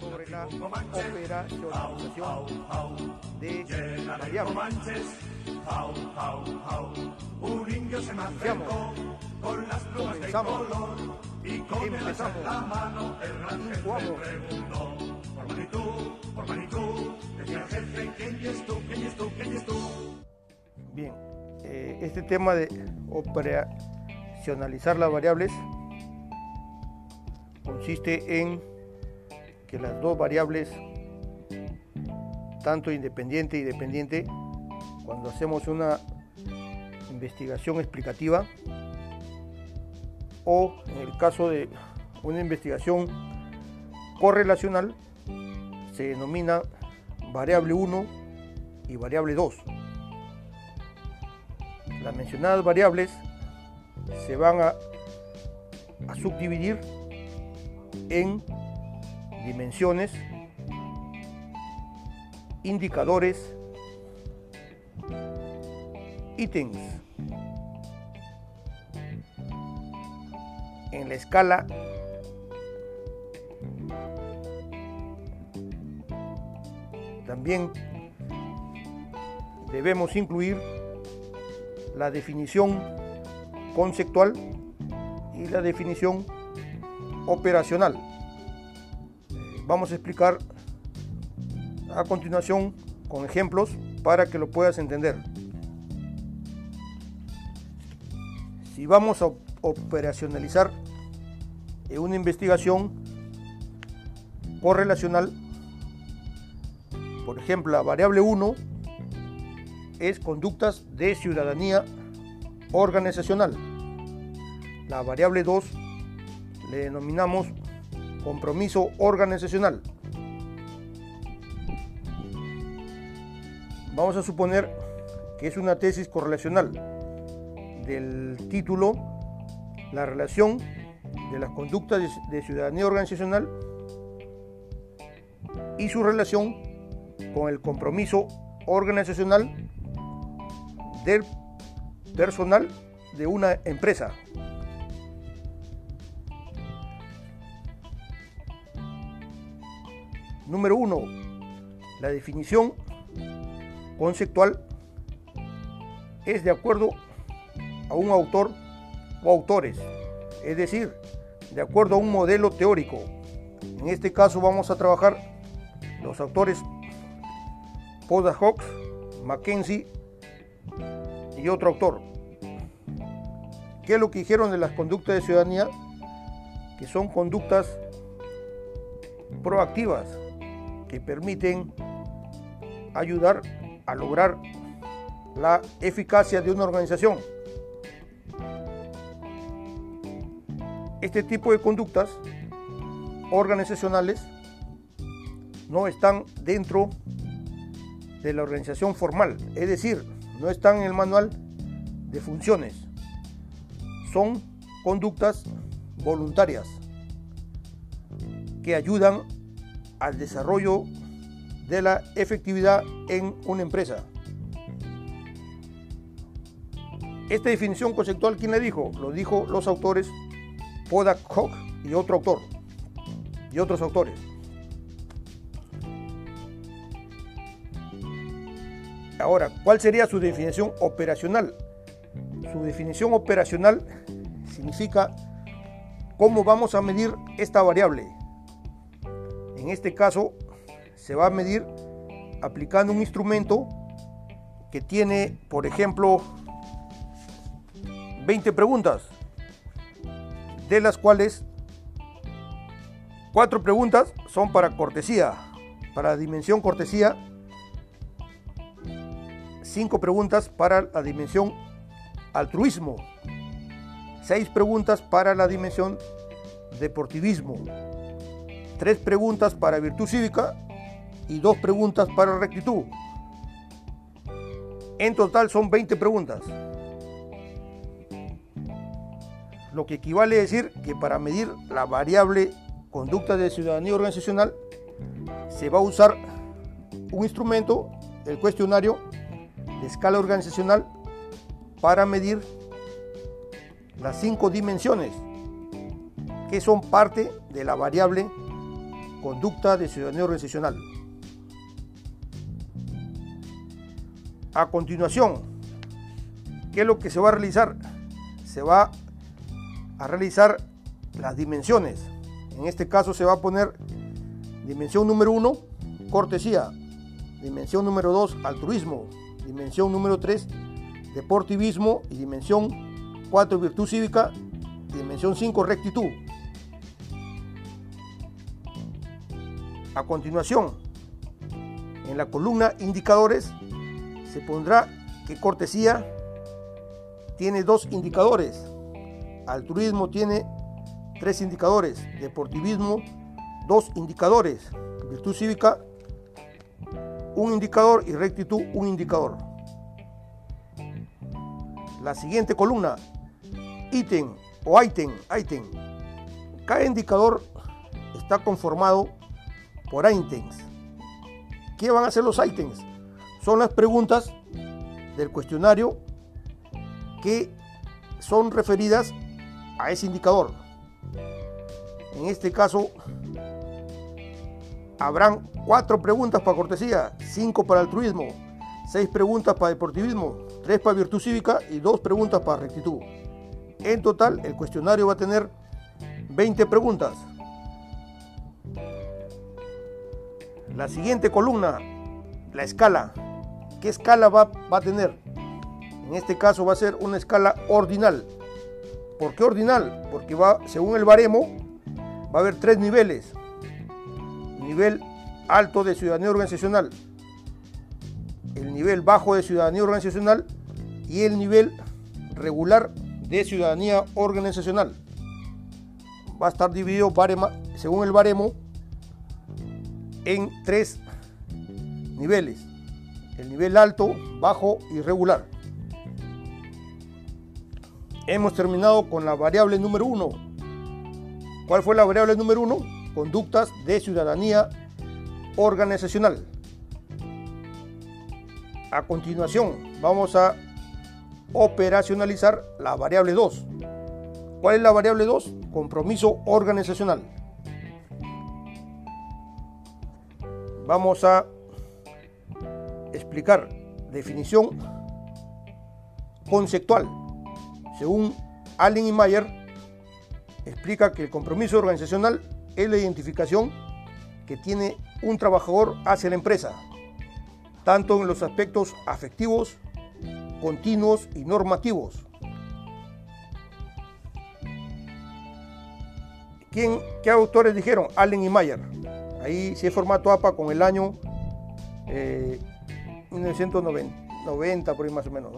sobre la operacionalización de variables. Un indio se me acercó con las plumas de color y con el hacha en la Empezamos. mano el me preguntó por magnitud, por magnitud, decía el jefe, ¿quién es tú, quién es tú, quién es tú? Bien, eh, este tema de operacionalizar las variables consiste en que las dos variables, tanto independiente y dependiente, cuando hacemos una investigación explicativa o en el caso de una investigación correlacional, se denomina variable 1 y variable 2. Las mencionadas variables se van a, a subdividir en dimensiones, indicadores, ítems. En la escala también debemos incluir la definición conceptual y la definición operacional. Vamos a explicar a continuación con ejemplos para que lo puedas entender. Si vamos a operacionalizar una investigación correlacional, por ejemplo, la variable 1 es conductas de ciudadanía organizacional. La variable 2 le denominamos compromiso organizacional. Vamos a suponer que es una tesis correlacional del título La relación de las conductas de- ciudadanía organizacional y su relación con el compromiso organizacional del personal de una empresa. Número uno, la definición conceptual es de acuerdo a un autor o autores, es decir, de acuerdo a un modelo teórico. En este caso vamos a trabajar los autores Poda Hawks, Mackenzie y otro autor. ¿Qué es lo que dijeron de las conductas de ciudadanía? Que son conductas proactivas que permiten ayudar a lograr la eficacia de una organización. Este tipo de conductas organizacionales no están dentro de la organización formal, es decir, no están en el manual de funciones. Son conductas voluntarias que ayudan al desarrollo de la efectividad en una empresa. Esta definición conceptual, ¿quién la dijo? Lo dijo los autores Podak Hawk y otro autor y otros autores. Ahora, ¿cuál sería su definición operacional? Su definición operacional significa cómo vamos a medir esta variable. En este caso, se va a medir aplicando un instrumento que tiene, por ejemplo, 20 preguntas, de las cuales cuatro preguntas son para cortesía, para dimensión cortesía, cinco preguntas para la dimensión altruismo, seis preguntas para la dimensión deportivismo, tres preguntas para virtud cívica y dos preguntas para rectitud. En total son 20 preguntas. Lo que equivale a decir que para medir la variable conducta de ciudadanía organizacional, se va a usar un instrumento, el cuestionario de escala organizacional, para medir las cinco dimensiones que son parte de la variable conducta de ciudadanía organizacional. A continuación, ¿qué es lo que se va a realizar? Se va a realizar las dimensiones. En este caso se va a poner dimensión número 1, cortesía. Dimensión número 2, altruismo. Dimensión número 3, deportivismo. Y dimensión 4, virtud cívica. Dimensión 5, rectitud. A continuación, en la columna indicadores se pondrá que cortesía tiene dos indicadores, altruismo tiene tres indicadores, deportivismo dos indicadores, virtud cívica un indicador y rectitud un indicador. La siguiente columna, ítem o ítem, ítem. Cada indicador está conformado por ítems. ¿Qué van a ser los ítems? Son las preguntas del cuestionario que son referidas a ese indicador. En este caso, habrán cuatro preguntas para cortesía, cinco para altruismo, seis preguntas para deportivismo, tres para virtud cívica y dos preguntas para rectitud. En total, el cuestionario va a tener 20 preguntas. La siguiente columna, la escala. ¿Qué escala va, va, a tener? En este caso va a ser una escala ordinal. ¿Por qué ordinal? Porque va, según el baremo, va a haber tres niveles. Nivel alto de ciudadanía organizacional, el nivel bajo de ciudadanía organizacional y el nivel regular de ciudadanía organizacional. Va a estar dividido según el baremo en tres niveles. El nivel alto, bajo y regular. Hemos terminado con la variable número uno. ¿Cuál fue la variable número uno? Conductas de ciudadanía organizacional. A continuación, vamos a operacionalizar la variable 2. ¿Cuál es la variable 2? Compromiso organizacional. vamos a explicar definición conceptual. Según Allen y Mayer, explica que el compromiso organizacional es la identificación que tiene un trabajador hacia la empresa, tanto en los aspectos afectivos, continuos y normativos. ¿Quién, ¿Qué autores dijeron? Allen y Mayer. Ahí sí es formato APA con el año 1990, eh, por ahí más o menos.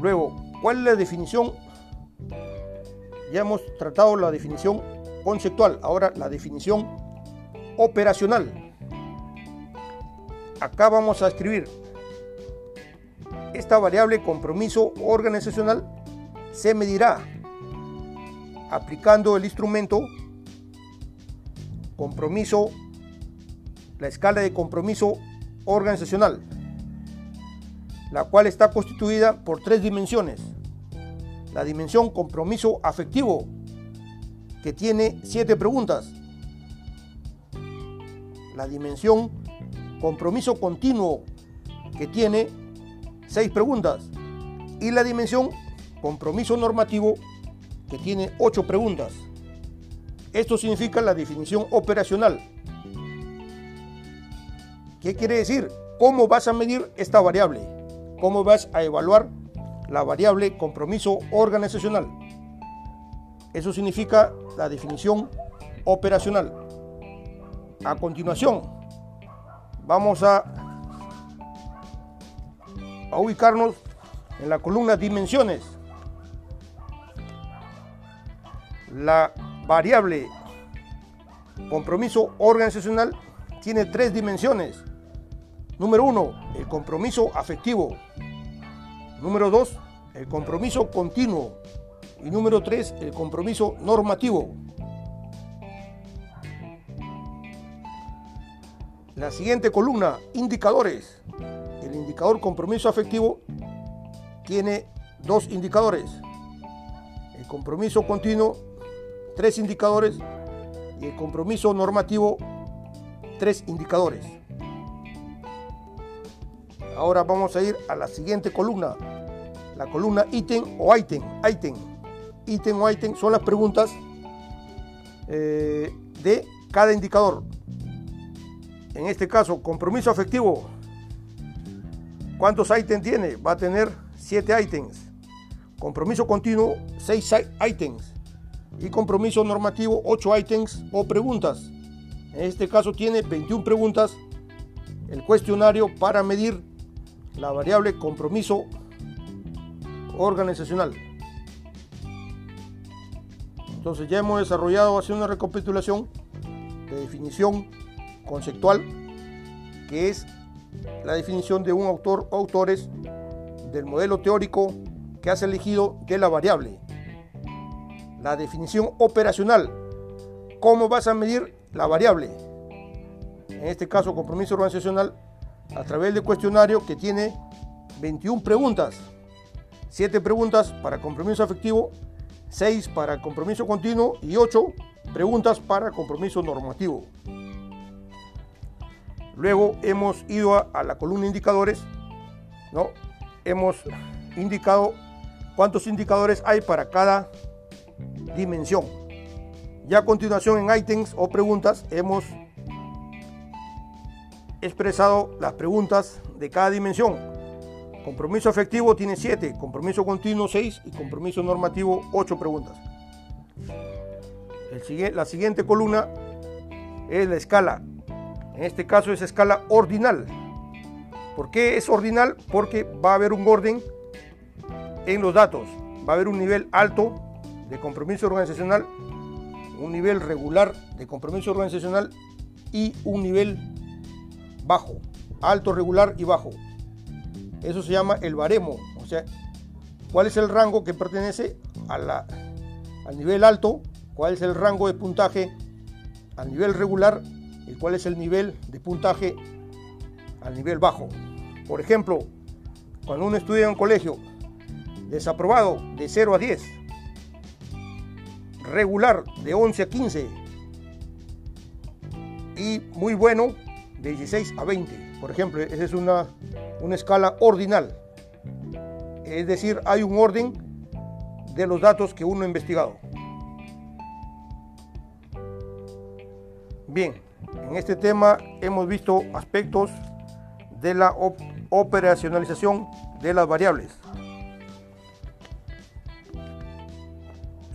Luego, ¿cuál es la definición? Ya hemos tratado la definición conceptual, ahora la definición operacional. Acá vamos a escribir esta variable compromiso organizacional se medirá aplicando el instrumento compromiso, la escala de compromiso organizacional, la cual está constituida por tres dimensiones. La dimensión compromiso afectivo, que tiene siete preguntas. La dimensión compromiso continuo, que tiene seis preguntas. Y la dimensión compromiso normativo que tiene ocho preguntas. Esto significa la definición operacional. ¿Qué quiere decir? ¿Cómo vas a medir esta variable? ¿Cómo vas a evaluar la variable compromiso organizacional? Eso significa la definición operacional. A continuación, vamos a, ubicarnos en la columna dimensiones. La variable compromiso organizacional tiene tres dimensiones. Número uno, el compromiso afectivo. Número dos, el compromiso continuo. Y número 3, el compromiso normativo. La siguiente columna, indicadores. El indicador compromiso afectivo tiene dos indicadores. El compromiso continuo, tres indicadores. Y el compromiso normativo, tres indicadores. Ahora vamos a ir a la siguiente columna. La columna ítem o item. Item. Ítem o item son las preguntas eh, de cada indicador. En este caso, compromiso afectivo. ¿Cuántos ítems tiene? Va a tener 7 ítems. Compromiso continuo, 6 ítems. Y compromiso normativo, 8 ítems o preguntas. En este caso tiene 21 preguntas. El cuestionario para medir la variable compromiso organizacional. Entonces ya hemos desarrollado así una recapitulación de definición conceptual, que es la definición de un autor o autores del modelo teórico que has elegido de la variable. La definición operacional, cómo vas a medir la variable. En este caso, compromiso organizacional a través del cuestionario que tiene 21 preguntas. 7 preguntas para compromiso afectivo, 6 para compromiso continuo y 8 preguntas para compromiso normativo. Luego hemos ido a, la columna indicadores, ¿no? Hemos indicado cuántos indicadores hay para cada dimensión. Ya a continuación en items o preguntas hemos expresado las preguntas de cada dimensión. Compromiso efectivo tiene 7, compromiso continuo 6 y compromiso normativo 8 preguntas. la siguiente columna es la escala en este caso es escala ordinal. ¿Por qué es ordinal? Porque va a haber un orden en los datos. Va a haber un nivel alto de compromiso organizacional, un nivel regular de compromiso organizacional y un nivel bajo, alto, regular y bajo. Eso se llama el baremo, o sea, cuál es el rango que pertenece al nivel alto, cuál es el rango de puntaje al nivel regular y cuál es el nivel de puntaje al nivel bajo. Por ejemplo, cuando uno estudia en un colegio, desaprobado de 0 a 10, regular de 11 a 15 y muy bueno de 16 a 20. Por ejemplo, esa es una, una escala ordinal. Es decir, hay un orden de los datos que uno ha investigado. Bien, en este tema hemos visto aspectos de la operacionalización de las variables.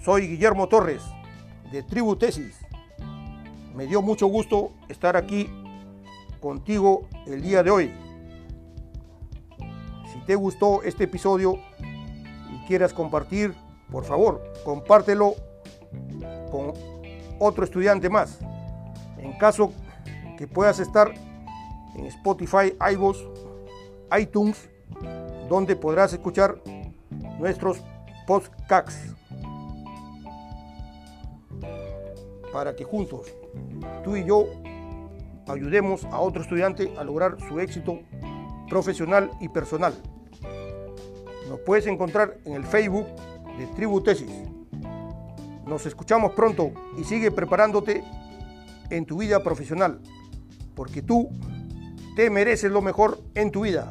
Soy Guillermo Torres de Tribu Tesis. Me dio mucho gusto estar aquí contigo el día de hoy. Si te gustó este episodio y quieras compartir, por favor, compártelo con otro estudiante más. En caso que puedas estar en Spotify, iVoox, iTunes, donde podrás escuchar nuestros podcasts. Para que juntos, tú y yo, ayudemos a otro estudiante a lograr su éxito profesional y personal. Nos puedes encontrar en el Facebook de Tribu Tesis. Nos escuchamos pronto y sigue preparándote en tu vida profesional, porque tú te mereces lo mejor en tu vida.